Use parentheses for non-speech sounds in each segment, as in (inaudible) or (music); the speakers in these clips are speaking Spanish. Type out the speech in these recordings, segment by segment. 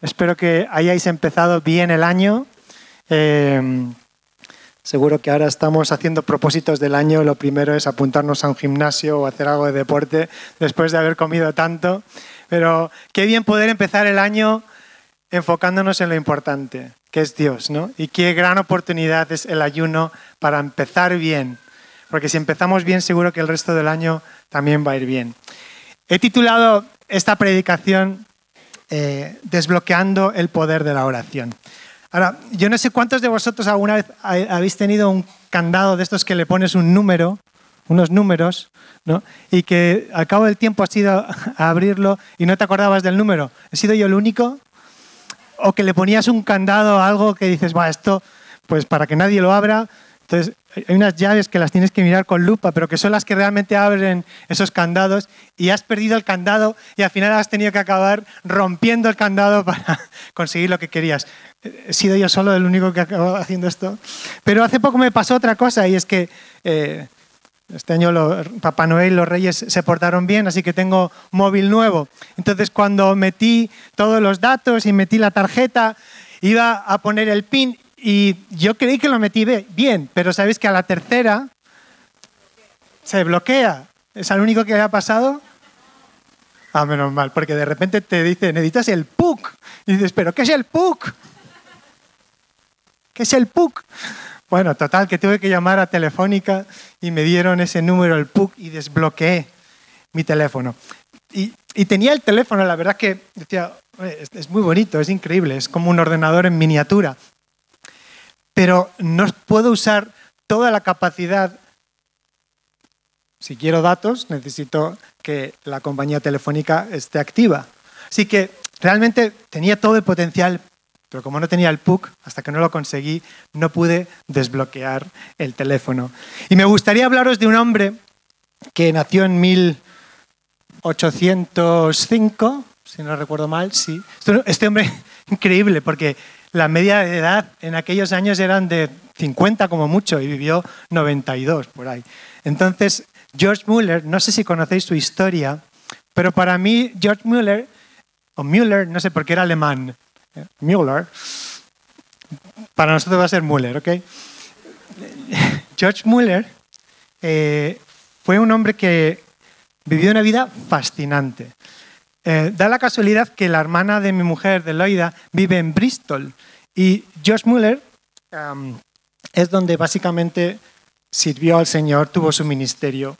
Espero que hayáis empezado bien el año. Eh, seguro que ahora estamos haciendo propósitos del año. Lo primero es apuntarnos a un gimnasio o hacer algo de deporte después de haber comido tanto. Pero qué bien poder empezar el año enfocándonos en lo importante, que es Dios, ¿no? Y qué gran oportunidad es el ayuno para empezar bien. Porque si empezamos bien, seguro que el resto del año también va a ir bien. He titulado esta predicación eh, Desbloqueando el poder de la oración. Ahora, yo no sé cuántos de vosotros alguna vez habéis tenido un candado de estos que le pones un número, unos números, ¿no? y que al cabo del tiempo has ido a abrirlo y no te acordabas del número. ¿He sido yo el único? O que le ponías un candado a algo que dices, va, esto, pues para que nadie lo abra. Entonces, hay unas llaves que las tienes que mirar con lupa, pero que son las que realmente abren esos candados y has perdido el candado y al final has tenido que acabar rompiendo el candado para (laughs) conseguir lo que querías. He sido yo solo el único que acabado haciendo esto. Pero hace poco me pasó otra cosa y es que eh, este año Papá Noel y los Reyes se portaron bien, así que tengo móvil nuevo. Entonces cuando metí todos los datos y metí la tarjeta, iba a poner el PIN y yo creí que lo metí bien, pero sabéis que a la tercera se bloquea. ¿Es el único que ha pasado? Ah, menos mal, porque de repente te dice, necesitas el PUC. Y dices, ¿pero qué es el PUC? ¿Qué es el PUC? Bueno, total, que tuve que llamar a Telefónica y me dieron ese número, el PUC, y desbloqueé mi teléfono. Y, tenía el teléfono, la verdad que decía, es muy bonito, es increíble, es como un ordenador en miniatura pero no puedo usar toda la capacidad. Si quiero datos, necesito que la compañía telefónica esté activa. Así que realmente tenía todo el potencial, pero como no tenía el PUC, hasta que no lo conseguí, no pude desbloquear el teléfono. Y me gustaría hablaros de un hombre que nació en 1805, si no recuerdo mal, sí. Este hombre increíble, porque la media de edad en aquellos años eran de 50 como mucho y vivió 92 por ahí. Entonces, George Muller, no sé si conocéis su historia, pero para mí George Muller, o Müller, no sé por qué era alemán, eh, Müller, para nosotros va a ser Müller, ¿ok? (laughs) George Muller eh, fue un hombre que vivió una vida fascinante. Eh, da la casualidad que la hermana de mi mujer, de Loida, vive en Bristol y Josh Muller es donde básicamente sirvió al Señor, tuvo su ministerio,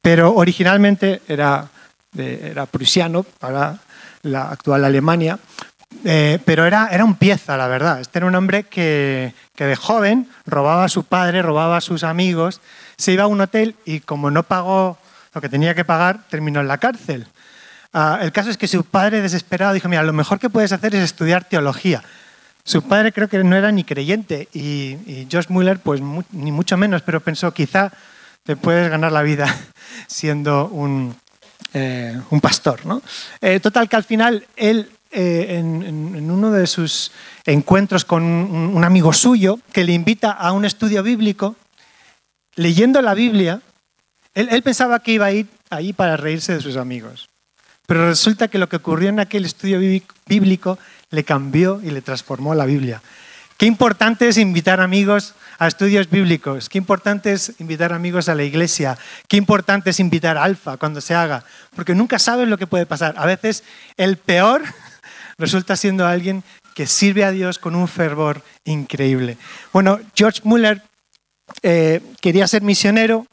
pero originalmente era, era prusiano para la actual Alemania, eh, pero era, era un pieza, la verdad. Este era un hombre que, que, de joven robaba a su padre, robaba a sus amigos, se iba a un hotel y como no pagó lo que tenía que pagar, terminó en la cárcel. Ah, el caso es que su padre desesperado dijo, mira, lo mejor que puedes hacer es estudiar teología. Su padre creo que no era ni creyente y, Josh Muller pues ni mucho menos, pero pensó, quizá te puedes ganar la vida (laughs) siendo un, eh, un pastor. ¿no? Eh, total, que al final él, eh, en, uno de sus encuentros con un, amigo suyo, que le invita a un estudio bíblico, leyendo la Biblia, él, él pensaba que iba a ir ahí para reírse de sus amigos. Pero resulta que lo que ocurrió en aquel estudio bíblico le cambió y le transformó la Biblia. Qué importante es invitar amigos a estudios bíblicos, qué importante es invitar amigos a la iglesia, qué importante es invitar Alfa cuando se haga, porque nunca sabes lo que puede pasar. A veces el peor (laughs) resulta siendo alguien que sirve a Dios con un fervor increíble. Bueno, George Muller eh, quería ser misionero,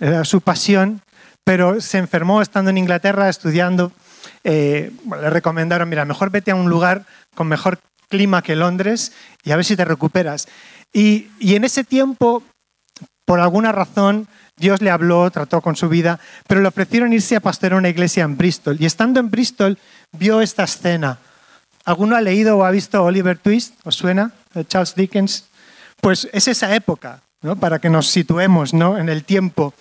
era su pasión, pero se enfermó estando en Inglaterra estudiando. Eh, le recomendaron, mira, mejor vete a un lugar con mejor clima que Londres y a ver si te recuperas. Y, en ese tiempo, por alguna razón, Dios le habló, trató con su vida, pero le ofrecieron irse a pastorear una iglesia en Bristol. Y estando en Bristol, vio esta escena. ¿Alguno ha leído o ha visto Oliver Twist? ¿Os suena? De Charles Dickens. Pues es esa época, ¿no? para que nos situemos ¿no? en el tiempo.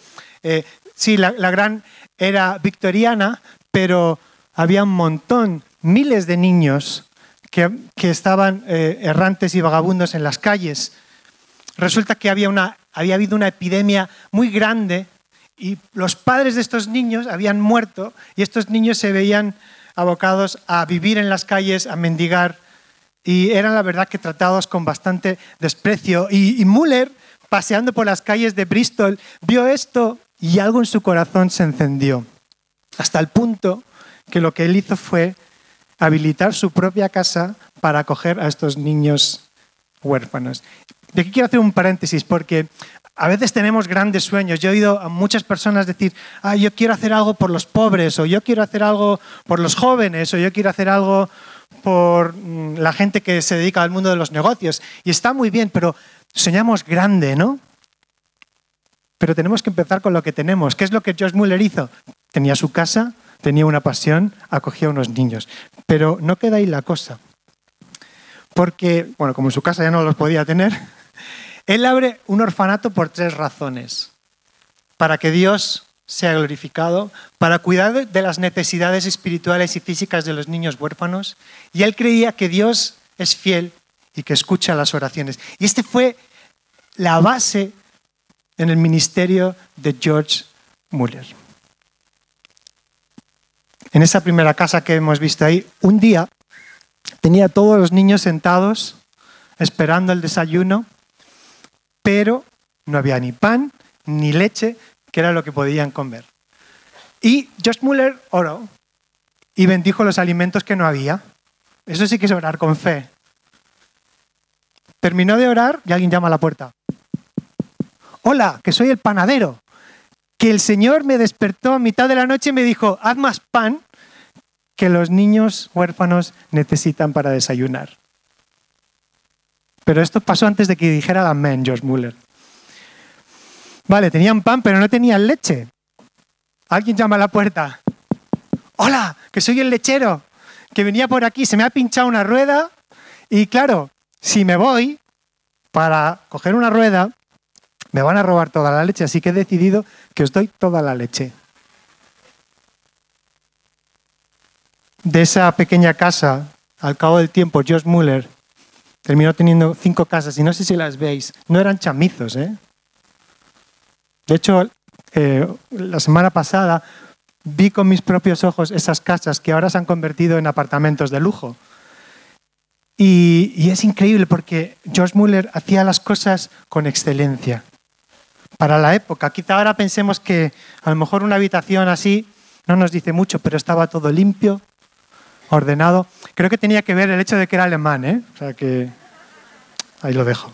Eh, Sí, la, gran era victoriana, pero había un montón, miles de niños que, estaban eh, errantes y vagabundos en las calles. Resulta que había, una, había habido una epidemia muy grande y los padres de estos niños habían muerto y estos niños se veían abocados a vivir en las calles, a mendigar, y eran la verdad que tratados con bastante desprecio. Y, y Müller, paseando por las calles de Bristol, vio esto y algo en su corazón se encendió, hasta el punto que lo que él hizo fue habilitar su propia casa para acoger a estos niños huérfanos. De aquí quiero hacer un paréntesis porque a veces tenemos grandes sueños. Yo he oído a muchas personas decir, ah, yo quiero hacer algo por los pobres, o yo quiero hacer algo por los jóvenes, o yo quiero hacer algo por mm, la gente que se dedica al mundo de los negocios. Y está muy bien, pero soñamos grande, ¿no? Pero tenemos que empezar con lo que tenemos. ¿Qué es lo que Josh Muller hizo? Tenía su casa, tenía una pasión, acogía a unos niños. Pero no queda ahí la cosa. Porque, bueno, como su casa ya no los podía tener, (laughs) él abre un orfanato por tres razones. Para que Dios sea glorificado, para cuidar de las necesidades espirituales y físicas de los niños huérfanos. Y él creía que Dios es fiel y que escucha las oraciones. Y este fue la base en el ministerio de George Muller. En esa primera casa que hemos visto ahí, un día tenía todos los niños sentados esperando el desayuno, pero no había ni pan ni leche, que era lo que podían comer. Y George Muller oró y bendijo los alimentos que no había. Eso sí que es orar con fe. Terminó de orar y alguien llama a la puerta hola, que soy el panadero, que el Señor me despertó a mitad de la noche y me dijo, haz más pan que los niños huérfanos necesitan para desayunar. Pero esto pasó antes de que dijera el amén, George Muller. Vale, tenían pan, pero no tenían leche. Alguien llama a la puerta. Hola, que soy el lechero, que venía por aquí, se me ha pinchado una rueda y claro, si me voy para coger una rueda, me van a robar toda la leche, así que he decidido que os doy toda la leche. De esa pequeña casa, al cabo del tiempo, Josh Muller terminó teniendo cinco casas y no sé si las veis, no eran chamizos. ¿eh? De hecho, eh, la semana pasada vi con mis propios ojos esas casas que ahora se han convertido en apartamentos de lujo. Y, y es increíble porque George Muller hacía las cosas con excelencia para la época. Quizá ahora pensemos que a lo mejor una habitación así no nos dice mucho, pero estaba todo limpio, ordenado. Creo que tenía que ver el hecho de que era alemán, ¿eh? O sea que ahí lo dejo.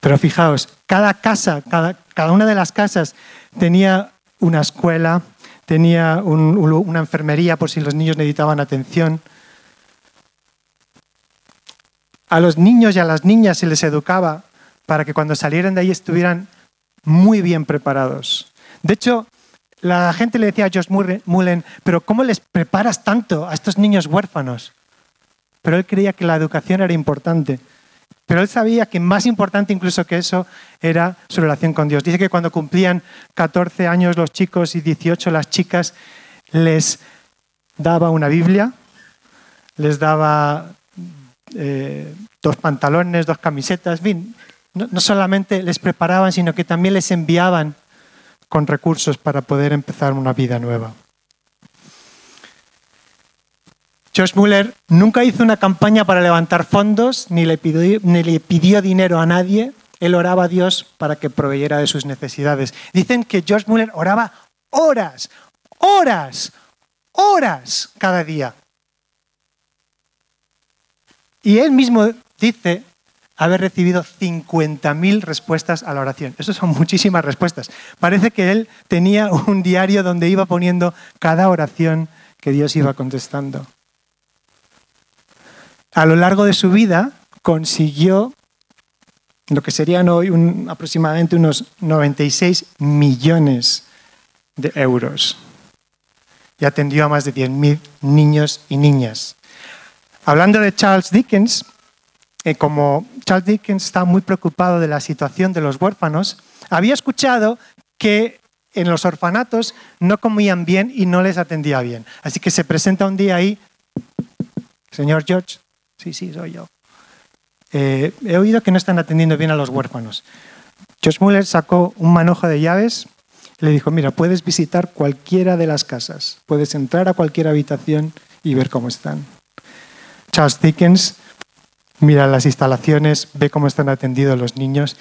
Pero fijaos, cada casa, cada, cada una de las casas tenía una escuela, tenía una enfermería por si los niños necesitaban atención. A los niños y a las niñas se les educaba para que cuando salieran de ahí estuvieran muy bien preparados. De hecho, la gente le decía a Josh Mullen, pero ¿cómo les preparas tanto a estos niños huérfanos? Pero él creía que la educación era importante. Pero él sabía que más importante incluso que eso era su relación con Dios. Dice que cuando cumplían 14 años los chicos y 18 las chicas, les daba una Biblia, les daba eh, dos pantalones, dos camisetas, en fin, no, solamente les preparaban, sino que también les enviaban con recursos para poder empezar una vida nueva. Josh Muller nunca hizo una campaña para levantar fondos, ni le, pidió, ni le pidió dinero a nadie. Él oraba a Dios para que proveyera de sus necesidades. Dicen que Josh Muller oraba horas, horas, horas cada día. Y él mismo dice haber recibido 50.000 respuestas a la oración. Eso son muchísimas respuestas. Parece que él tenía un diario donde iba poniendo cada oración que Dios iba contestando. A lo largo de su vida consiguió lo que serían hoy aproximadamente unos 96 millones de euros y atendió a más de 10.000 niños y niñas. Hablando de Charles Dickens, eh, como Charles Dickens estaba muy preocupado de la situación de los huérfanos, había escuchado que en los orfanatos no comían bien y no les atendía bien. Así que se presenta un día ahí, señor George, sí, sí, soy yo. Eh, he oído que no están atendiendo bien a los huérfanos. George Muller sacó un manojo de llaves Le dijo, mira, puedes visitar cualquiera de las casas, puedes entrar a cualquier habitación y ver cómo están. Charles Dickens mira las instalaciones, ve cómo están atendidos los niños.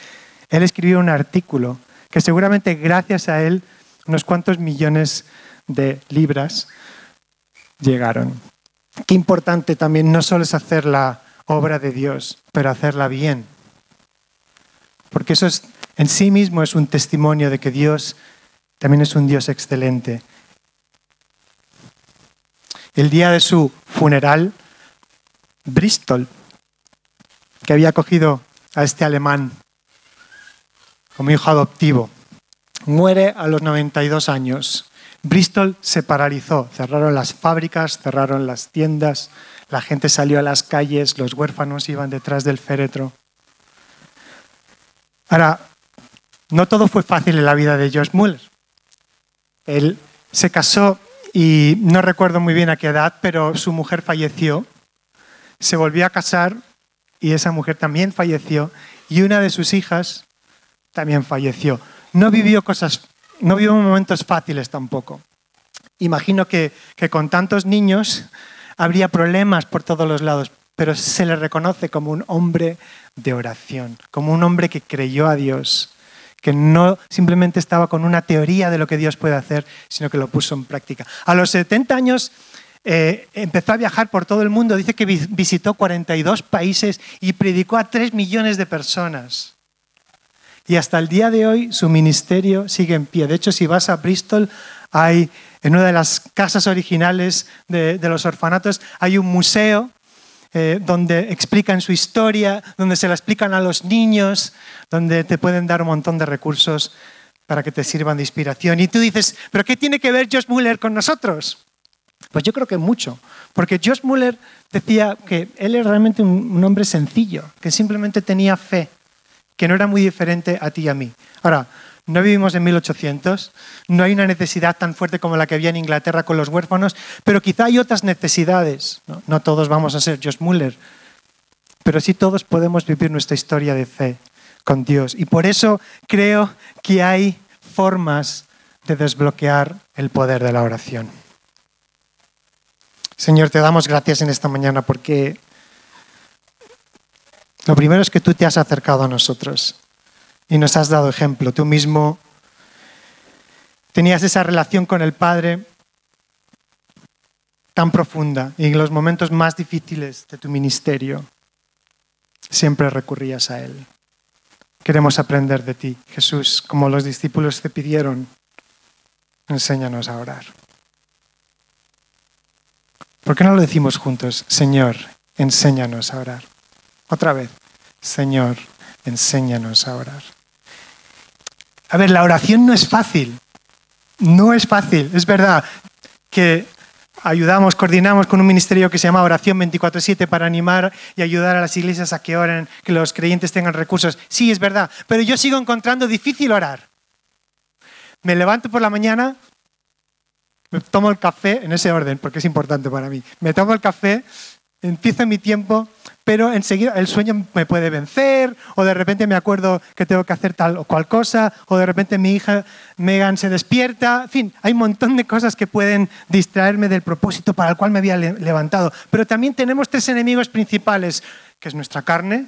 Él escribió un artículo que seguramente gracias a él unos cuantos millones de libras llegaron. Qué importante también no solo es hacer la obra de Dios, pero hacerla bien. Porque eso es, en sí mismo es un testimonio de que Dios también es un Dios excelente. El día de su funeral, Bristol, que había acogido a este alemán como hijo adoptivo, muere a los 92 años. Bristol se paralizó, cerraron las fábricas, cerraron las tiendas, la gente salió a las calles, los huérfanos iban detrás del féretro. Ahora, no todo fue fácil en la vida de George Muller. Él se casó y no recuerdo muy bien a qué edad, pero su mujer falleció. Se volvió a casar y esa mujer también falleció y una de sus hijas también falleció. No vivió cosas no vivo momentos fáciles tampoco. Imagino que, con tantos niños habría problemas por todos los lados, pero se le reconoce como un hombre de oración, como un hombre que creyó a Dios, que no simplemente estaba con una teoría de lo que Dios puede hacer, sino que lo puso en práctica. A los 70 años eh, empezó a viajar por todo el mundo, dice que visitó 42 países y predicó a 3 millones de personas. Y hasta el día de hoy su ministerio sigue en pie. De hecho, si vas a Bristol, hay en una de las casas originales de, los orfanatos, hay un museo eh, donde explican su historia, donde se la explican a los niños, donde te pueden dar un montón de recursos para que te sirvan de inspiración. Y tú dices, ¿pero qué tiene que ver Josh Muller con nosotros? Pues yo creo que mucho, porque Josh Muller decía que él era realmente un hombre sencillo, que simplemente tenía fe que no era muy diferente a ti y a mí. Ahora, no vivimos en 1800, no hay una necesidad tan fuerte como la que había en Inglaterra con los huérfanos, pero quizá hay otras necesidades. No, todos vamos a ser Josh Muller, pero sí todos podemos vivir nuestra historia de fe con Dios. Y por eso creo que hay formas de desbloquear el poder de la oración. Señor, te damos gracias en esta mañana porque lo primero es que tú te has acercado a nosotros y nos has dado ejemplo. Tú mismo tenías esa relación con el Padre tan profunda y en los momentos más difíciles de tu ministerio siempre recurrías a Él. Queremos aprender de ti, Jesús, como los discípulos te pidieron. Enséñanos a orar. ¿Por qué no lo decimos juntos? Señor, enséñanos a orar. Otra vez, Señor, enséñanos a orar. A ver, la oración no es fácil. No es fácil. Es verdad que ayudamos, coordinamos con un ministerio que se llama Oración 24/7 para animar y ayudar a las iglesias a que oren, que los creyentes tengan recursos. Sí, es verdad, pero yo sigo encontrando difícil orar. Me levanto por la mañana, me tomo el café en ese orden, porque es importante para mí. Me tomo el café, empiezo mi tiempo pero enseguida el sueño me puede vencer, o de repente me acuerdo que tengo que hacer tal o cual cosa, o de repente mi hija Megan se despierta. En fin, hay un montón de cosas que pueden distraerme del propósito para el cual me había levantado. Pero también tenemos tres enemigos principales, que es nuestra carne,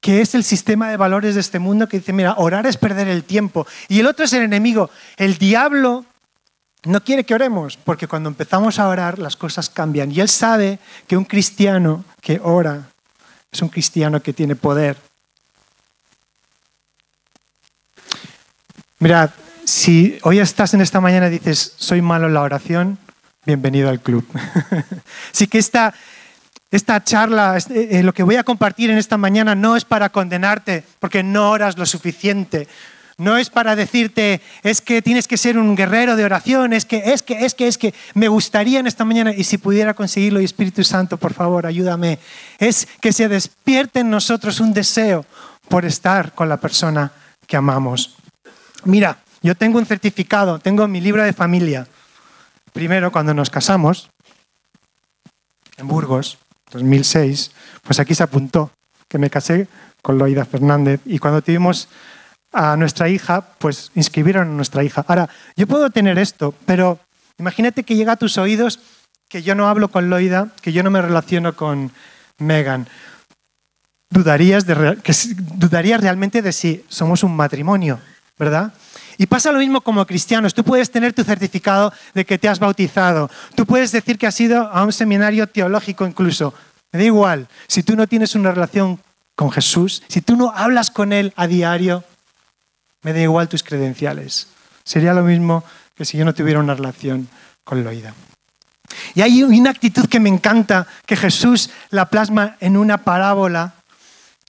que es el sistema de valores de este mundo que dice, mira, orar es perder el tiempo. Y el otro es el enemigo, el diablo no quiere que oremos, porque cuando empezamos a orar las cosas cambian. Y Él sabe que un cristiano que ora es un cristiano que tiene poder. Mirad, si hoy estás en esta mañana y dices, soy malo en la oración, bienvenido al club. (laughs) Así que esta, esta charla, este, eh, lo que voy a compartir en esta mañana no es para condenarte porque no oras lo suficiente no es para decirte, es que tienes que ser un guerrero de oración, es que, es que, es que, es que, me gustaría en esta mañana, y si pudiera conseguirlo, y Espíritu Santo, por favor, ayúdame, es que se despierte en nosotros un deseo por estar con la persona que amamos. Mira, yo tengo un certificado, tengo mi libro de familia. Primero, cuando nos casamos, en Burgos, 2006, pues aquí se apuntó que me casé con Loida Fernández y cuando tuvimos a nuestra hija, pues inscribieron a nuestra hija. Ahora, yo puedo tener esto, pero imagínate que llega a tus oídos que yo no hablo con Loida, que yo no me relaciono con Megan. Dudarías, dudarías realmente de si somos un matrimonio, ¿verdad? Y pasa lo mismo como cristianos. Tú puedes tener tu certificado de que te has bautizado. Tú puedes decir que has ido a un seminario teológico incluso. Me da igual. Si tú no tienes una relación con Jesús, si tú no hablas con Él a diario, me da igual tus credenciales. Sería lo mismo que si yo no tuviera una relación con Loida. Y hay una actitud que me encanta, que Jesús la plasma en una parábola,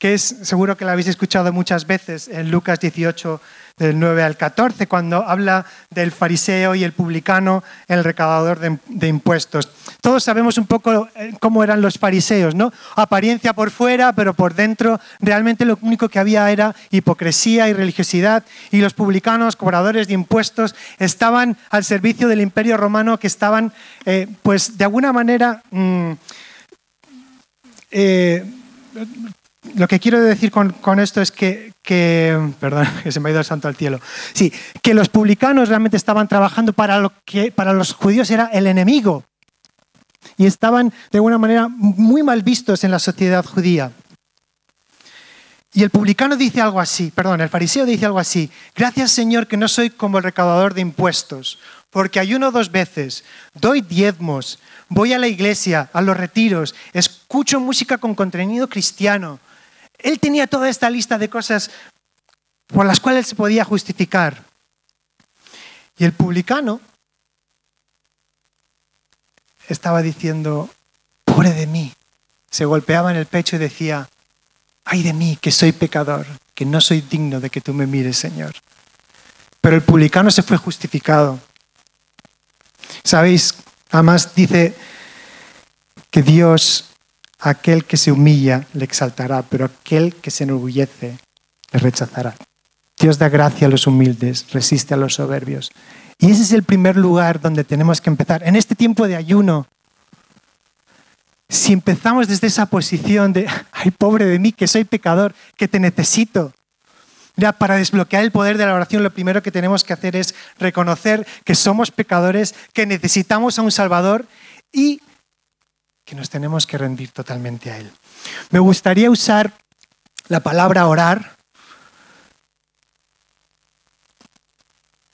que es, seguro que la habéis escuchado muchas veces, en Lucas 18, del 9 al 14, cuando habla del fariseo y el publicano, el recaudador de, impuestos. Todos sabemos un poco eh, cómo eran los fariseos, ¿no? Apariencia por fuera, pero por dentro realmente lo único que había era hipocresía y religiosidad. Y los publicanos, cobradores de impuestos, estaban al servicio del imperio romano, que estaban, eh, pues, de alguna manera... Mm, eh, lo que quiero decir con, esto es que, perdón, (laughs) que se me ha ido el santo al cielo. Sí, que los publicanos realmente estaban trabajando para lo que para los judíos era el enemigo. Y estaban de alguna manera muy mal vistos en la sociedad judía. Y el publicano dice algo así, perdón, el fariseo dice algo así, gracias Señor que no soy como el recaudador de impuestos, porque ayuno dos veces, doy diezmos, voy a la iglesia, a los retiros, escucho música con contenido cristiano, él tenía toda esta lista de cosas por las cuales se podía justificar. Y el publicano estaba diciendo, pobre de mí. Se golpeaba en el pecho y decía, ay de mí, que soy pecador, que no soy digno de que tú me mires, Señor. Pero el publicano se fue justificado. ¿Sabéis? Además dice que Dios Aquel que se humilla le exaltará, pero aquel que se enorgullece le rechazará. Dios da gracia a los humildes, resiste a los soberbios. Y ese es el primer lugar donde tenemos que empezar. En este tiempo de ayuno, si empezamos desde esa posición de, ay, pobre de mí, que soy pecador, que te necesito. Ya, para desbloquear el poder de la oración, lo primero que tenemos que hacer es reconocer que somos pecadores, que necesitamos a un Salvador y que nos tenemos que rendir totalmente a Él. Me gustaría usar la palabra orar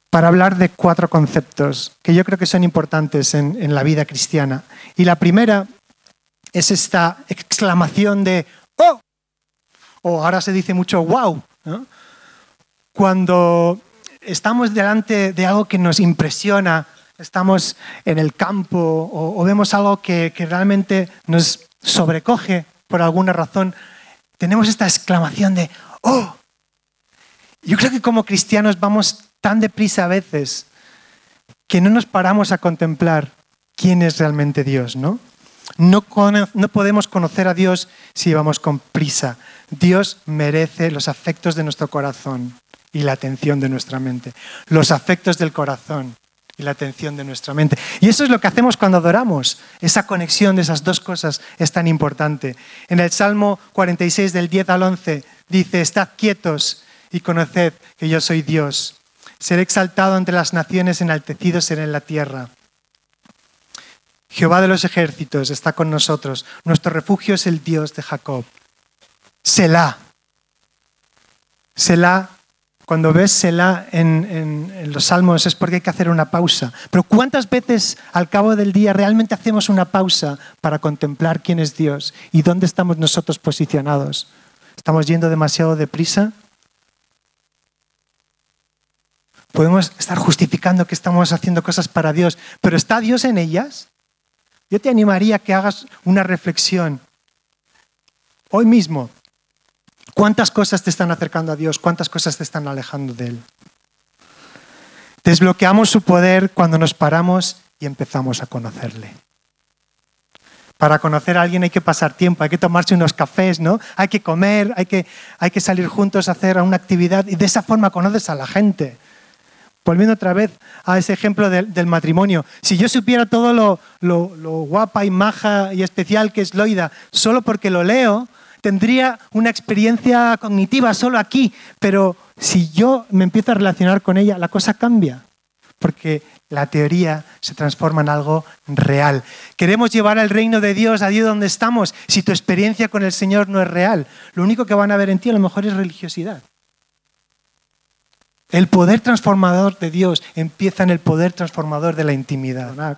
para hablar de cuatro conceptos que yo creo que son importantes en, la vida cristiana. Y la primera es esta exclamación de ¡Oh! O ahora se dice mucho ¡Wow! Cuando estamos delante de algo que nos impresiona, estamos en el campo o, vemos algo que, realmente nos sobrecoge por alguna razón, tenemos esta exclamación de, ¡oh! Yo creo que como cristianos vamos tan deprisa a veces que no nos paramos a contemplar quién es realmente Dios, ¿no? No, no, podemos conocer a Dios si vamos con prisa. Dios merece los afectos de nuestro corazón y la atención de nuestra mente. Los afectos del corazón y la atención de nuestra mente. Y eso es lo que hacemos cuando adoramos. Esa conexión de esas dos cosas es tan importante. En el Salmo 46 del 10 al 11 dice, estad quietos y conoced que yo soy Dios. Seré exaltado entre las naciones, enaltecido seré en la tierra. Jehová de los ejércitos está con nosotros. Nuestro refugio es el Dios de Jacob. Selah. Selah cuando ves Selah en, los salmos es porque hay que hacer una pausa. Pero ¿cuántas veces al cabo del día realmente hacemos una pausa para contemplar quién es Dios y dónde estamos nosotros posicionados? ¿Estamos yendo demasiado deprisa? Podemos estar justificando que estamos haciendo cosas para Dios, pero ¿está Dios en ellas? Yo te animaría a que hagas una reflexión hoy mismo ¿Cuántas cosas te están acercando a Dios? ¿Cuántas cosas te están alejando de Él? Desbloqueamos su poder cuando nos paramos y empezamos a conocerle. Para conocer a alguien hay que pasar tiempo, hay que tomarse unos cafés, ¿no? Hay que comer, hay que, hay que salir juntos a hacer una actividad y de esa forma conoces a la gente. Volviendo otra vez a ese ejemplo del, matrimonio. Si yo supiera todo lo, lo, lo guapa y maja y especial que es Loida, solo porque lo leo, tendría una experiencia cognitiva solo aquí, pero si yo me empiezo a relacionar con ella, la cosa cambia, porque la teoría se transforma en algo real. Queremos llevar al reino de Dios a Dios donde estamos. Si tu experiencia con el Señor no es real, lo único que van a ver en ti a lo mejor es religiosidad. El poder transformador de Dios empieza en el poder transformador de la intimidad.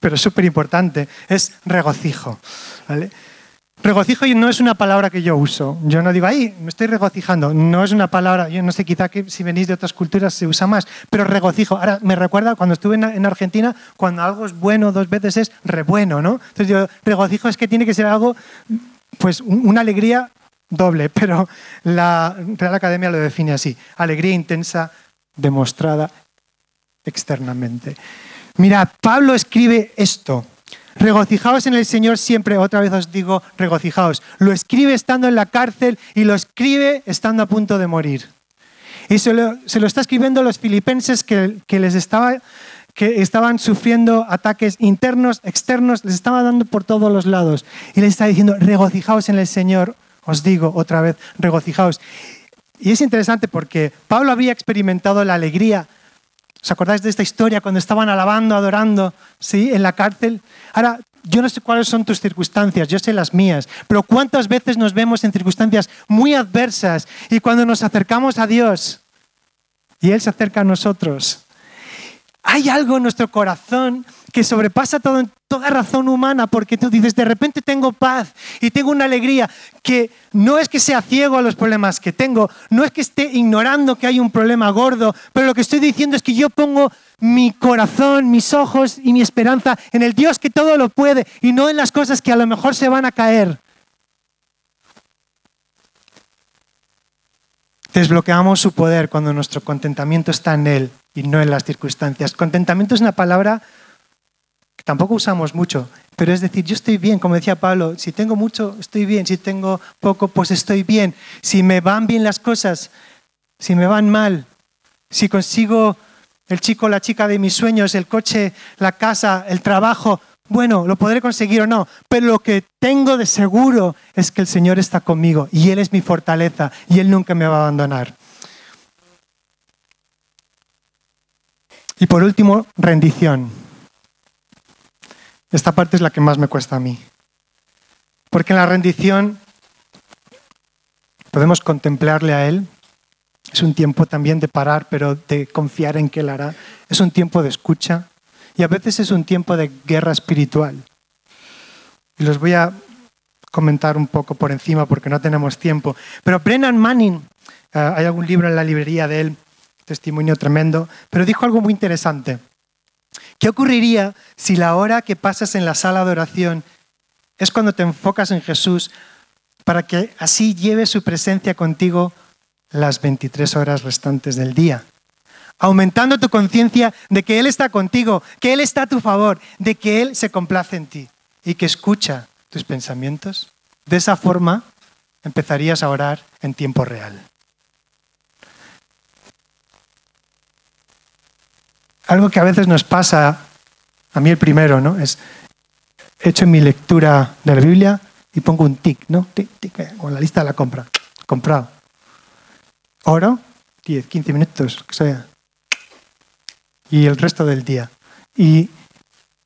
Pero es súper importante, es regocijo. ¿vale? Regocijo no es una palabra que yo uso. Yo no digo, ahí, me estoy regocijando. No es una palabra, yo no sé, quizá que si venís de otras culturas se usa más, pero regocijo. Ahora, me recuerda cuando estuve en Argentina, cuando algo es bueno dos veces es re bueno, ¿no? Entonces yo, regocijo es que tiene que ser algo, pues una alegría doble, (laughs) pero la Real Academia lo define así, alegría intensa demostrada externamente. Mira, Pablo escribe esto, regocijaos en el Señor siempre, otra vez os digo, regocijaos. Lo escribe estando en la cárcel y lo escribe estando a punto de morir. Y se lo, está escribiendo los filipenses que, que les estaba que estaban sufriendo ataques internos, externos, les estaba dando por todos los lados. Y les está diciendo, regocijaos en el Señor os digo otra vez, regocijaos. Y es interesante porque Pablo había experimentado la alegría. ¿Os acordáis de esta historia cuando estaban alabando, adorando, ¿sí? en la cárcel? Ahora, yo no sé cuáles son tus circunstancias, yo sé las mías, pero ¿cuántas veces nos vemos en circunstancias muy adversas y cuando nos acercamos a Dios y Él se acerca a nosotros? Hay algo en nuestro corazón que sobrepasa toda razón humana, porque tú dices, de repente tengo paz y tengo una alegría que no es que sea ciego a los problemas que tengo, no es que esté ignorando que hay un problema gordo, pero lo que estoy diciendo es que yo pongo mi corazón, mis ojos y mi esperanza en el Dios que todo lo puede y no en las cosas que a lo mejor se van a caer. Desbloqueamos su poder cuando nuestro contentamiento está en Él y no en las circunstancias. Contentamiento es una palabra tampoco usamos mucho, pero es decir, yo estoy bien, como decía Pablo, si tengo mucho, estoy bien, si tengo poco, pues estoy bien. Si me van bien las cosas, si me van mal, si consigo el chico la chica de mis sueños, el coche, la casa, el trabajo, bueno, lo podré conseguir o no, pero lo que tengo de seguro es que el Señor está conmigo y Él es mi fortaleza y Él nunca me va a abandonar. Y por último, rendición. Esta parte es la que más me cuesta a mí. Porque en la rendición podemos contemplarle a Él. Es un tiempo también de parar, pero de confiar en que Él hará. Es un tiempo de escucha y a veces es un tiempo de guerra espiritual. Y los voy a comentar un poco por encima porque no tenemos tiempo. Pero Brennan Manning, eh, hay algún libro en la librería de él, testimonio tremendo, pero dijo algo muy interesante. ¿Qué ocurriría si la hora que pasas en la sala de oración es cuando te enfocas en Jesús para que así lleve su presencia contigo las 23 horas restantes del día? Aumentando tu conciencia de que Él está contigo, que Él está a tu favor, de que Él se complace en ti y que escucha tus pensamientos. De esa forma empezarías a orar en tiempo real. algo que a veces nos pasa, a mí el primero, ¿no? Es, he hecho mi lectura de la Biblia y pongo un tic, ¿no? Tic, tic, eh, con la lista de la compra. Comprado. Oro, 10, 15 minutos, que sea. Y el resto del día. Y,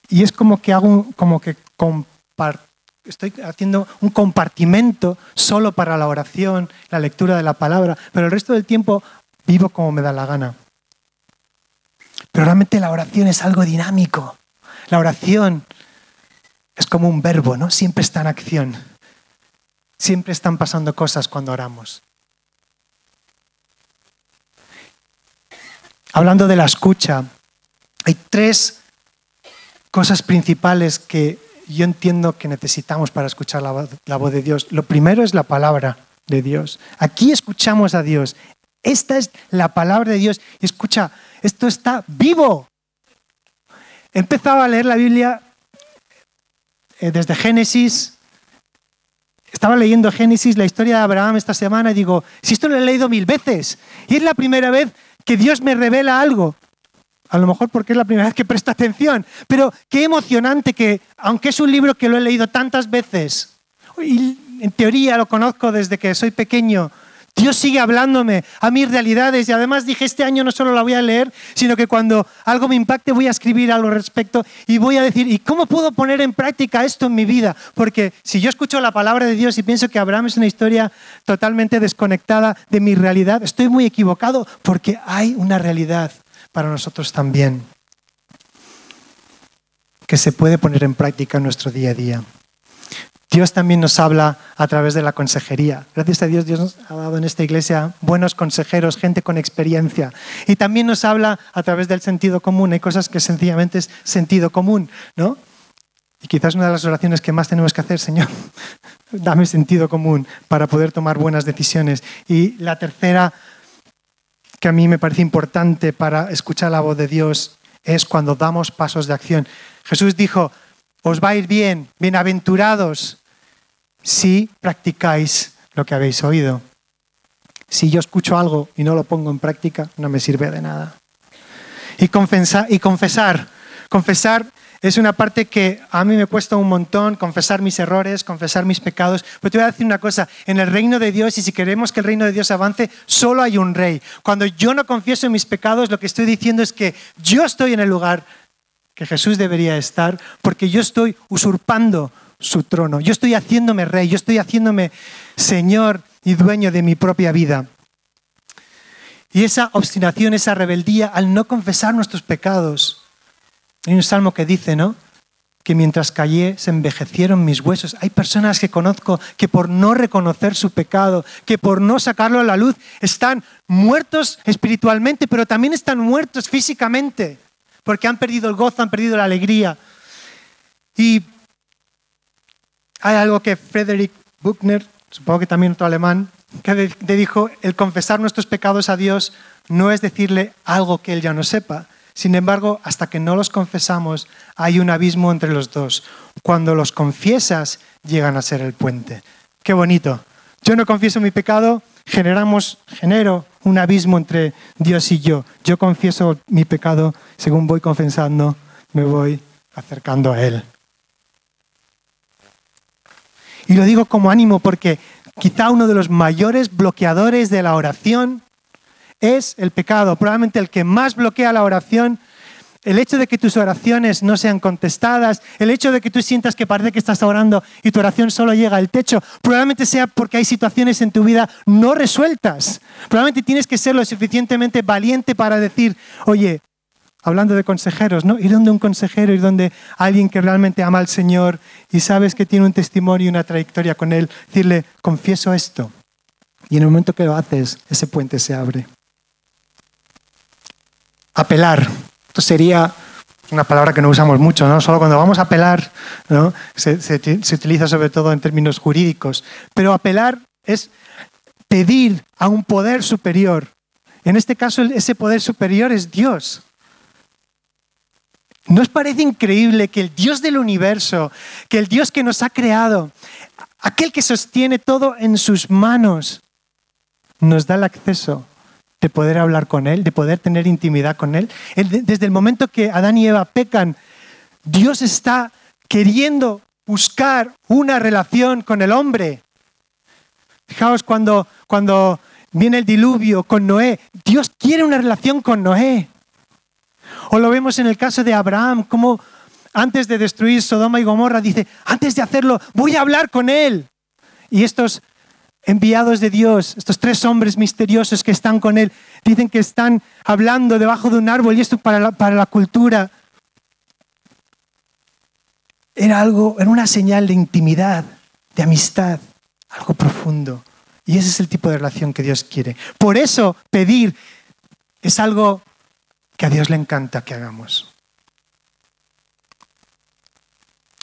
y es como que hago como que estoy haciendo un compartimento solo para la oración, la lectura de la palabra, pero el resto del tiempo vivo como me da la gana. Pero realmente la oración es algo dinámico. La oración es como un verbo, ¿no? Siempre está en acción. Siempre están pasando cosas cuando oramos. Hablando de la escucha, hay tres cosas principales que yo entiendo que necesitamos para escuchar la, voz de Dios. Lo primero es la palabra de Dios. Aquí escuchamos a Dios. Esta es la palabra de Dios. Escucha, esto está vivo. Empezaba a leer la Biblia eh, desde Génesis. Estaba leyendo Génesis, la historia de Abraham esta semana, y digo, si esto lo he leído mil veces, y es la primera vez que Dios me revela algo. A lo mejor porque es la primera vez que presto atención, pero qué emocionante que, aunque es un libro que lo he leído tantas veces, y en teoría lo conozco desde que soy pequeño, Dios sigue hablándome a mis realidades y además dije, este año no solo la voy a leer, sino que cuando algo me impacte voy a escribir algo al respecto y voy a decir, ¿y cómo puedo poner en práctica esto en mi vida? Porque si yo escucho la palabra de Dios y pienso que Abraham es una historia totalmente desconectada de mi realidad, estoy muy equivocado porque hay una realidad para nosotros también que se puede poner en práctica en nuestro día a día. Dios también nos habla a través de la consejería. Gracias a Dios, Dios nos ha dado en esta iglesia buenos consejeros, gente con experiencia. Y también nos habla a través del sentido común. Hay cosas que sencillamente es sentido común, ¿no? Y quizás una de las oraciones que más tenemos que hacer, Señor, (laughs) dame sentido común para poder tomar buenas decisiones. Y la tercera, que a mí me parece importante para escuchar la voz de Dios, es cuando damos pasos de acción. Jesús dijo, os va a ir bien, bienaventurados si practicáis lo que habéis oído. Si yo escucho algo y no lo pongo en práctica, no me sirve de nada. Y, confesar, confesar, confesar es una parte que a mí me cuesta un montón, confesar mis errores, confesar mis pecados. Pero te voy a decir una cosa, en el reino de Dios, y si queremos que el reino de Dios avance, solo hay un rey. Cuando yo no confieso mis pecados, lo que estoy diciendo es que yo estoy en el lugar que Jesús debería estar, porque yo estoy usurpando su trono. Yo estoy haciéndome rey, yo estoy haciéndome Señor y dueño de mi propia vida. Y esa obstinación, esa rebeldía al no confesar nuestros pecados. Hay un salmo que dice, ¿no? Que mientras callé se envejecieron mis huesos. Hay personas que conozco que por no reconocer su pecado, que por no sacarlo a la luz, están muertos espiritualmente, pero también están muertos físicamente, porque han perdido el gozo, han perdido la alegría. Y hay algo que Frederick Buchner, supongo que también otro alemán, que dijo, el confesar nuestros pecados a Dios no es decirle algo que Él ya no sepa. Sin embargo, hasta que no los confesamos, hay un abismo entre los dos. Cuando los confiesas, llegan a ser el puente. Qué bonito. Yo no confieso mi pecado, generamos, genero un abismo entre Dios y yo. Yo confieso mi pecado, según voy confesando, me voy acercando a Él. Y lo digo como ánimo porque quizá uno de los mayores bloqueadores de la oración es el pecado. Probablemente el que más bloquea la oración el hecho de que tus oraciones no sean contestadas, el hecho de que tú sientas que parece que estás orando y tu oración solo llega al techo, probablemente sea porque hay situaciones en tu vida no resueltas. Probablemente tienes que ser lo suficientemente valiente para decir, oye, hablando de consejeros, ¿no? Ir donde un consejero, ir donde alguien que realmente ama al Señor y sabes que tiene un testimonio y una trayectoria con Él, decirle, confieso esto. Y en el momento que lo haces, ese puente se abre. Apelar. Esto sería una palabra que no usamos mucho, ¿no? Solo cuando vamos a apelar, ¿no? Se, se utiliza sobre todo en términos jurídicos. Pero apelar es pedir a un poder superior. En este caso, ese poder superior es Dios. ¿No os parece increíble que el Dios del universo, que el Dios que nos ha creado, aquel que sostiene todo en sus manos, nos da el acceso de poder hablar con Él, de poder tener intimidad con Él? Desde el momento que Adán y Eva pecan, Dios está queriendo buscar una relación con el hombre. Fijaos cuando, cuando viene el diluvio con Noé, Dios quiere una relación con Noé. O lo vemos en el caso de Abraham, como antes de destruir Sodoma y Gomorra dice, antes de hacerlo, voy a hablar con él. Y estos enviados de Dios, estos tres hombres misteriosos que están con él, dicen que están hablando debajo de un árbol y esto para la, para la cultura era algo, era una señal de intimidad, de amistad, algo profundo. Y ese es el tipo de relación que Dios quiere. Por eso pedir es algo que a Dios le encanta que hagamos.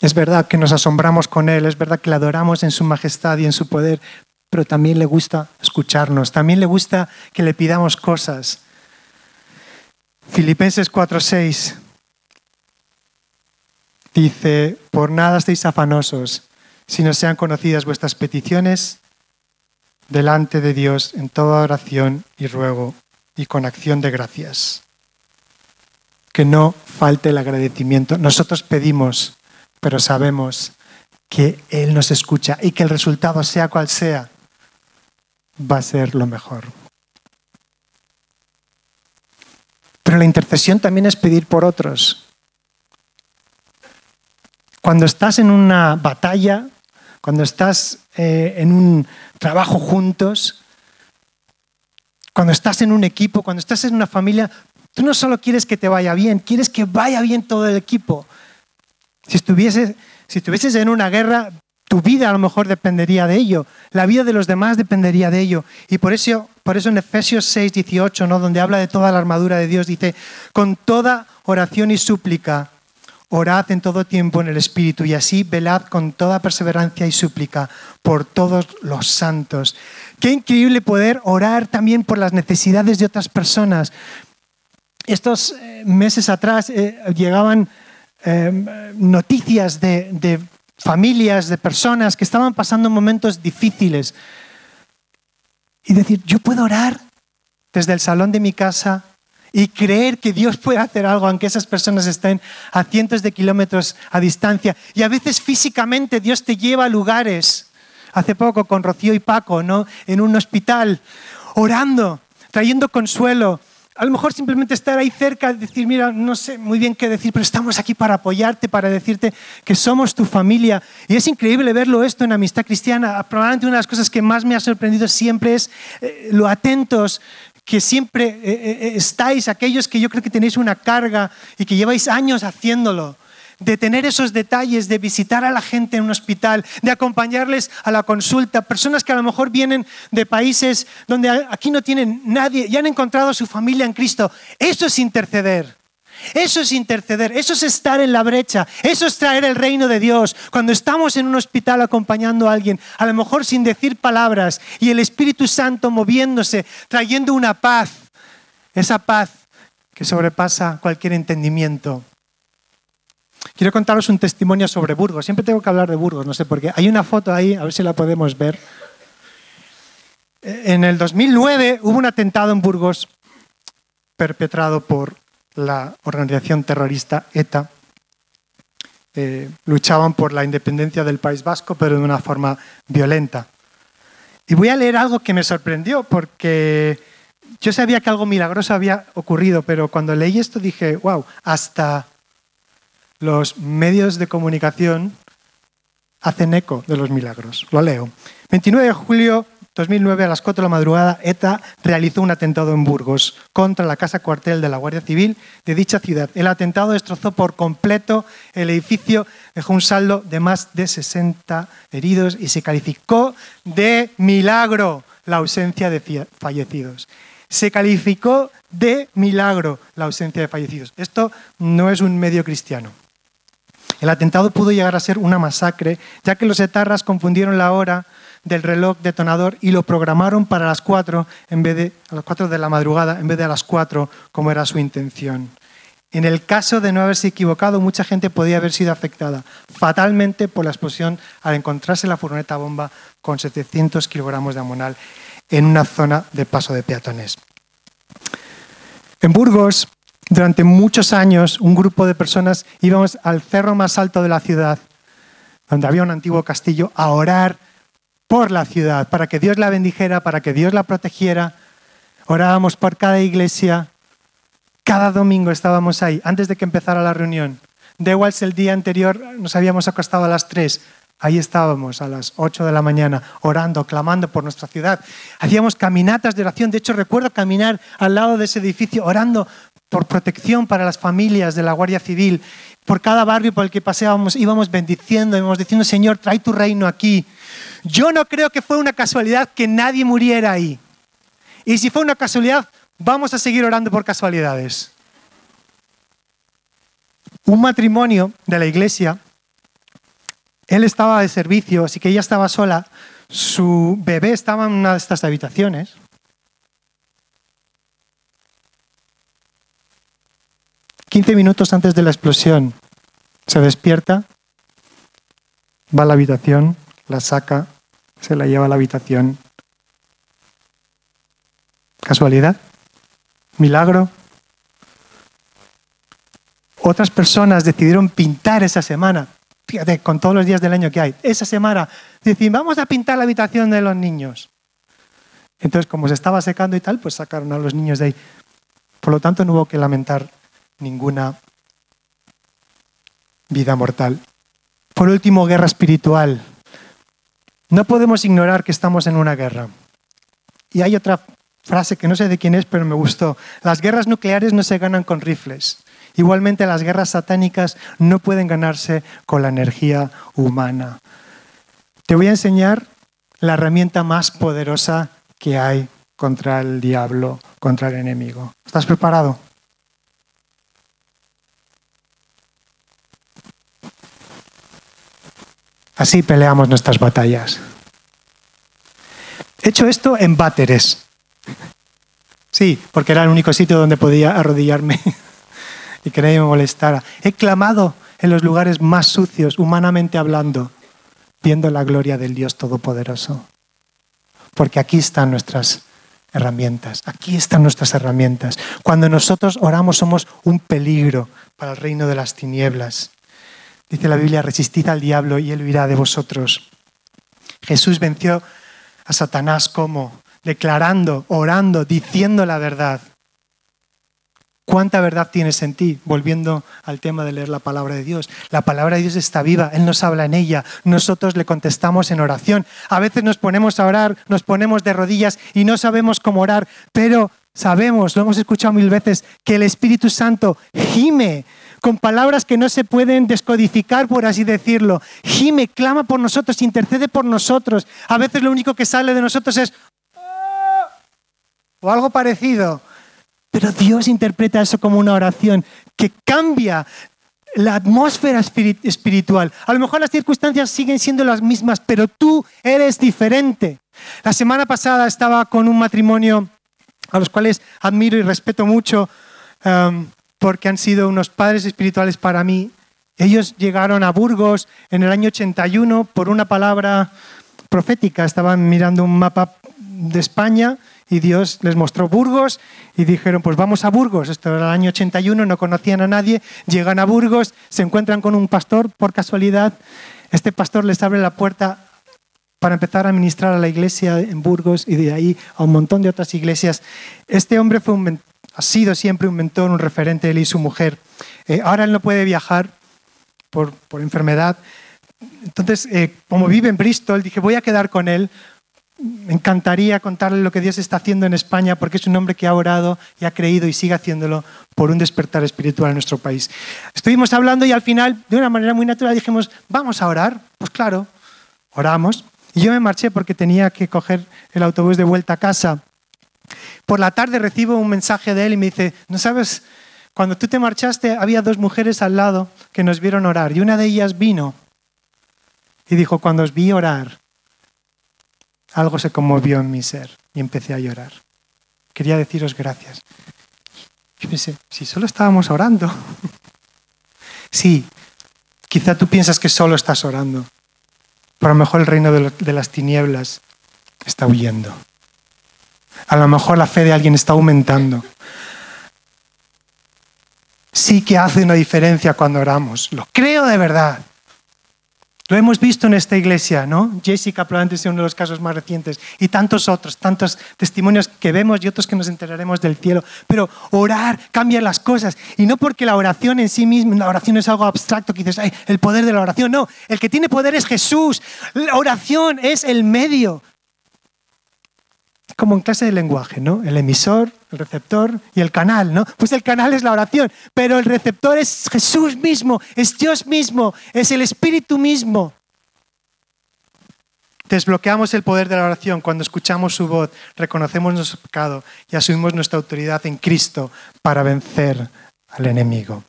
Es verdad que nos asombramos con Él, es verdad que le adoramos en su majestad y en su poder, pero también le gusta escucharnos, también le gusta que le pidamos cosas. Filipenses 4:6 dice, por nada estéis afanosos, si no sean conocidas vuestras peticiones delante de Dios en toda oración y ruego y con acción de gracias que no falte el agradecimiento. Nosotros pedimos, pero sabemos que Él nos escucha y que el resultado, sea cual sea, va a ser lo mejor. Pero la intercesión también es pedir por otros. Cuando estás en una batalla, cuando estás eh, en un trabajo juntos, cuando estás en un equipo, cuando estás en una familia, tú no solo quieres que te vaya bien, quieres que vaya bien todo el equipo. Si estuvieses, si estuvieses en una guerra, tu vida a lo mejor dependería de ello, la vida de los demás dependería de ello. Y por eso, por eso en Efesios 6, 18, ¿no? donde habla de toda la armadura de Dios, dice, con toda oración y súplica, orad en todo tiempo en el Espíritu y así velad con toda perseverancia y súplica por todos los santos. Qué increíble poder orar también por las necesidades de otras personas. Estos eh, meses atrás eh, llegaban eh, noticias de, de familias, de personas que estaban pasando momentos difíciles. Y decir, yo puedo orar desde el salón de mi casa y creer que Dios puede hacer algo aunque esas personas estén a cientos de kilómetros a distancia. Y a veces físicamente Dios te lleva a lugares. Hace poco con Rocío y Paco, ¿no? En un hospital, orando, trayendo consuelo, a lo mejor simplemente estar ahí cerca, decir, mira, no sé muy bien qué decir, pero estamos aquí para apoyarte, para decirte que somos tu familia. Y es increíble verlo esto en Amistad Cristiana. Probablemente una de las cosas que más me ha sorprendido siempre es eh, lo atentos que siempre eh, eh, estáis, aquellos que yo creo que tenéis una carga y que lleváis años haciéndolo de tener esos detalles, de visitar a la gente en un hospital, de acompañarles a la consulta, personas que a lo mejor vienen de países donde aquí no tienen nadie y han encontrado su familia en Cristo. Eso es interceder. Eso es interceder, eso es estar en la brecha, eso es traer el reino de Dios. Cuando estamos en un hospital acompañando a alguien, a lo mejor sin decir palabras, y el Espíritu Santo moviéndose, trayendo una paz, esa paz que sobrepasa cualquier entendimiento. Quiero contaros un testimonio sobre Burgos. Siempre tengo que hablar de Burgos, no sé por qué. Hay una foto ahí, a ver si la podemos ver. En el 2009 hubo un atentado en Burgos perpetrado por la organización terrorista ETA. Eh, luchaban por la independencia del País Vasco, pero de una forma violenta. Y voy a leer algo que me sorprendió, porque yo sabía que algo milagroso había ocurrido, pero cuando leí esto dije, wow, hasta los medios de comunicación hacen eco de los milagros. Lo leo. 29 de julio 2009 a las 4 de la madrugada, ETA realizó un atentado en Burgos contra la casa cuartel de la Guardia Civil de dicha ciudad. El atentado destrozó por completo el edificio, dejó un saldo de más de 60 heridos y se calificó de milagro la ausencia de fallecidos. Se calificó de milagro la ausencia de fallecidos. Esto no es un medio cristiano. El atentado pudo llegar a ser una masacre, ya que los etarras confundieron la hora del reloj detonador y lo programaron para las 4 en vez de a las 4 de la madrugada en vez de a las 4 como era su intención. En el caso de no haberse equivocado, mucha gente podía haber sido afectada fatalmente por la explosión al encontrarse la furgoneta bomba con 700 kilogramos de amonal en una zona de paso de peatones. En Burgos, durante muchos años, un grupo de personas íbamos al cerro más alto de la ciudad, donde había un antiguo castillo, a orar por la ciudad, para que Dios la bendijera, para que Dios la protegiera. Orábamos por cada iglesia. Cada domingo estábamos ahí, antes de que empezara la reunión. De igual si el día anterior nos habíamos acostado a las 3. Ahí estábamos a las 8 de la mañana orando, clamando por nuestra ciudad. Hacíamos caminatas de oración. De hecho, recuerdo caminar al lado de ese edificio orando por protección para las familias de la Guardia Civil. Por cada barrio por el que paseábamos íbamos bendiciendo, íbamos diciendo, Señor, trae tu reino aquí. Yo no creo que fue una casualidad que nadie muriera ahí. Y si fue una casualidad, vamos a seguir orando por casualidades. Un matrimonio de la iglesia, él estaba de servicio, así que ella estaba sola, su bebé estaba en una de estas habitaciones. 15 minutos antes de la explosión, se despierta, va a la habitación, la saca, se la lleva a la habitación. ¿Casualidad? ¿Milagro? Otras personas decidieron pintar esa semana. Fíjate, con todos los días del año que hay. Esa semana deciden, vamos a pintar la habitación de los niños. Entonces, como se estaba secando y tal, pues sacaron a los niños de ahí. Por lo tanto, no hubo que lamentar ninguna vida mortal. Por último, guerra espiritual. No podemos ignorar que estamos en una guerra. Y hay otra frase que no sé de quién es, pero me gustó. Las guerras nucleares no se ganan con rifles. Igualmente las guerras satánicas no pueden ganarse con la energía humana. Te voy a enseñar la herramienta más poderosa que hay contra el diablo, contra el enemigo. ¿Estás preparado? Así peleamos nuestras batallas. He hecho esto en váteres. Sí, porque era el único sitio donde podía arrodillarme (laughs) y que nadie me molestara. He clamado en los lugares más sucios, humanamente hablando, viendo la gloria del Dios Todopoderoso. Porque aquí están nuestras herramientas, aquí están nuestras herramientas. Cuando nosotros oramos somos un peligro para el reino de las tinieblas. Dice la Biblia, resistid al diablo y él huirá de vosotros. Jesús venció a Satanás como declarando, orando, diciendo la verdad. ¿Cuánta verdad tienes en ti? Volviendo al tema de leer la palabra de Dios. La palabra de Dios está viva, Él nos habla en ella, nosotros le contestamos en oración. A veces nos ponemos a orar, nos ponemos de rodillas y no sabemos cómo orar, pero sabemos, lo hemos escuchado mil veces, que el Espíritu Santo gime con palabras que no se pueden descodificar, por así decirlo. Gime, clama por nosotros, intercede por nosotros. A veces lo único que sale de nosotros es... Ah", o algo parecido. Pero Dios interpreta eso como una oración que cambia la atmósfera espiritual. A lo mejor las circunstancias siguen siendo las mismas, pero tú eres diferente. La semana pasada estaba con un matrimonio a los cuales admiro y respeto mucho. Um, porque han sido unos padres espirituales para mí. Ellos llegaron a Burgos en el año 81 por una palabra profética. Estaban mirando un mapa de España y Dios les mostró Burgos y dijeron, pues vamos a Burgos. Esto era el año 81, no conocían a nadie. Llegan a Burgos, se encuentran con un pastor por casualidad. Este pastor les abre la puerta para empezar a ministrar a la iglesia en Burgos y de ahí a un montón de otras iglesias. Este hombre fue un ha sido siempre un mentor, un referente, él y su mujer. Eh, ahora él no puede viajar por, enfermedad. Entonces, eh, como vive en Bristol, dije, voy a quedar con él. Me encantaría contarle lo que Dios está haciendo en España porque es un hombre que ha orado y ha creído y sigue haciéndolo por un despertar espiritual en nuestro país. Estuvimos hablando y al final, de una manera muy natural, dijimos, vamos a orar. Pues claro, oramos. Y yo me marché porque tenía que coger el autobús de vuelta a casa. Por la tarde recibo un mensaje de él y me dice, ¿no sabes? Cuando tú te marchaste había dos mujeres al lado que nos vieron orar y una de ellas vino y dijo, cuando os vi orar, algo se conmovió en mi ser y empecé a llorar. Quería deciros gracias. Yo pensé, si solo estábamos orando. (laughs) sí, quizá tú piensas que solo estás orando, pero a lo mejor el reino de las tinieblas está huyendo. A lo mejor la fe de alguien está aumentando. Sí que hace una diferencia cuando oramos. Lo creo de verdad. Lo hemos visto en esta iglesia, ¿no? Jessica probablemente es uno de los casos más recientes y tantos otros, tantos testimonios que vemos y otros que nos enteraremos del cielo. Pero orar cambia las cosas y no porque la oración en sí misma, la oración es algo abstracto que dices, Ay, el poder de la oración. No, el que tiene poder es Jesús. La oración es el medio como en clase de lenguaje, ¿no? El emisor, el receptor y el canal, ¿no? Pues el canal es la oración, pero el receptor es Jesús mismo, es Dios mismo, es el Espíritu mismo. Desbloqueamos el poder de la oración cuando escuchamos su voz, reconocemos nuestro pecado y asumimos nuestra autoridad en Cristo para vencer al enemigo.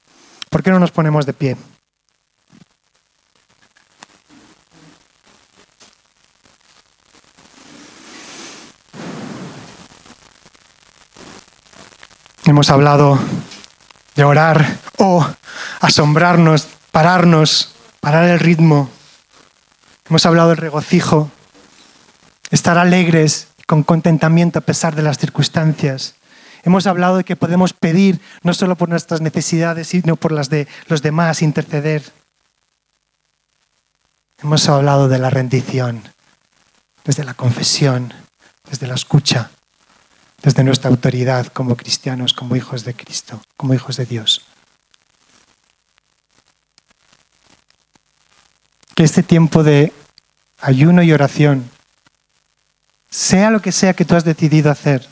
¿Por qué no nos ponemos de pie? Hemos hablado de orar o asombrarnos, pararnos, parar el ritmo. Hemos hablado del regocijo, estar alegres con contentamiento a pesar de las circunstancias. Hemos hablado de que podemos pedir no solo por nuestras necesidades, sino por las de los demás, interceder. Hemos hablado de la rendición, desde la confesión, desde la escucha, desde nuestra autoridad como cristianos, como hijos de Cristo, como hijos de Dios. Que este tiempo de ayuno y oración, sea lo que sea que tú has decidido hacer,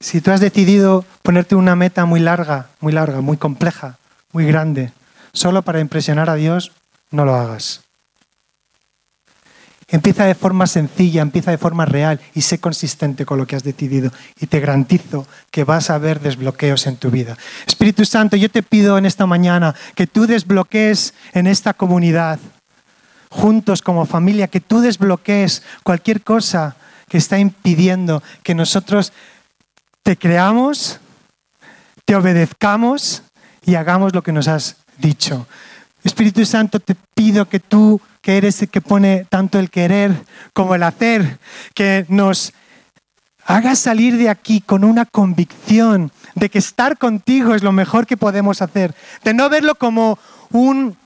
si tú has decidido ponerte una meta muy larga, muy larga, muy compleja, muy grande, solo para impresionar a Dios, no lo hagas. Empieza de forma sencilla, empieza de forma real y sé consistente con lo que has decidido. Y te garantizo que vas a ver desbloqueos en tu vida. Espíritu Santo, yo te pido en esta mañana que tú desbloquees en esta comunidad, juntos como familia, que tú desbloquees cualquier cosa que está impidiendo que nosotros te creamos, te obedezcamos y hagamos lo que nos has dicho. Espíritu Santo, te pido que tú, que eres el que pone tanto el querer como el hacer, que nos hagas salir de aquí con una convicción de que estar contigo es lo mejor que podemos hacer, de no verlo como un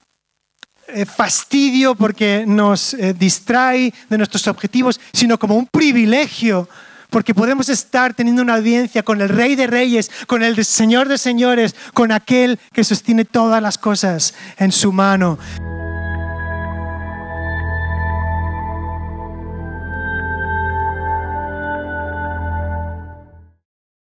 eh, fastidio porque nos eh, distrae de nuestros objetivos, sino como un privilegio porque podemos estar teniendo una audiencia con el Rey de Reyes, con el Señor de Señores, con aquel que sostiene todas las cosas en su mano.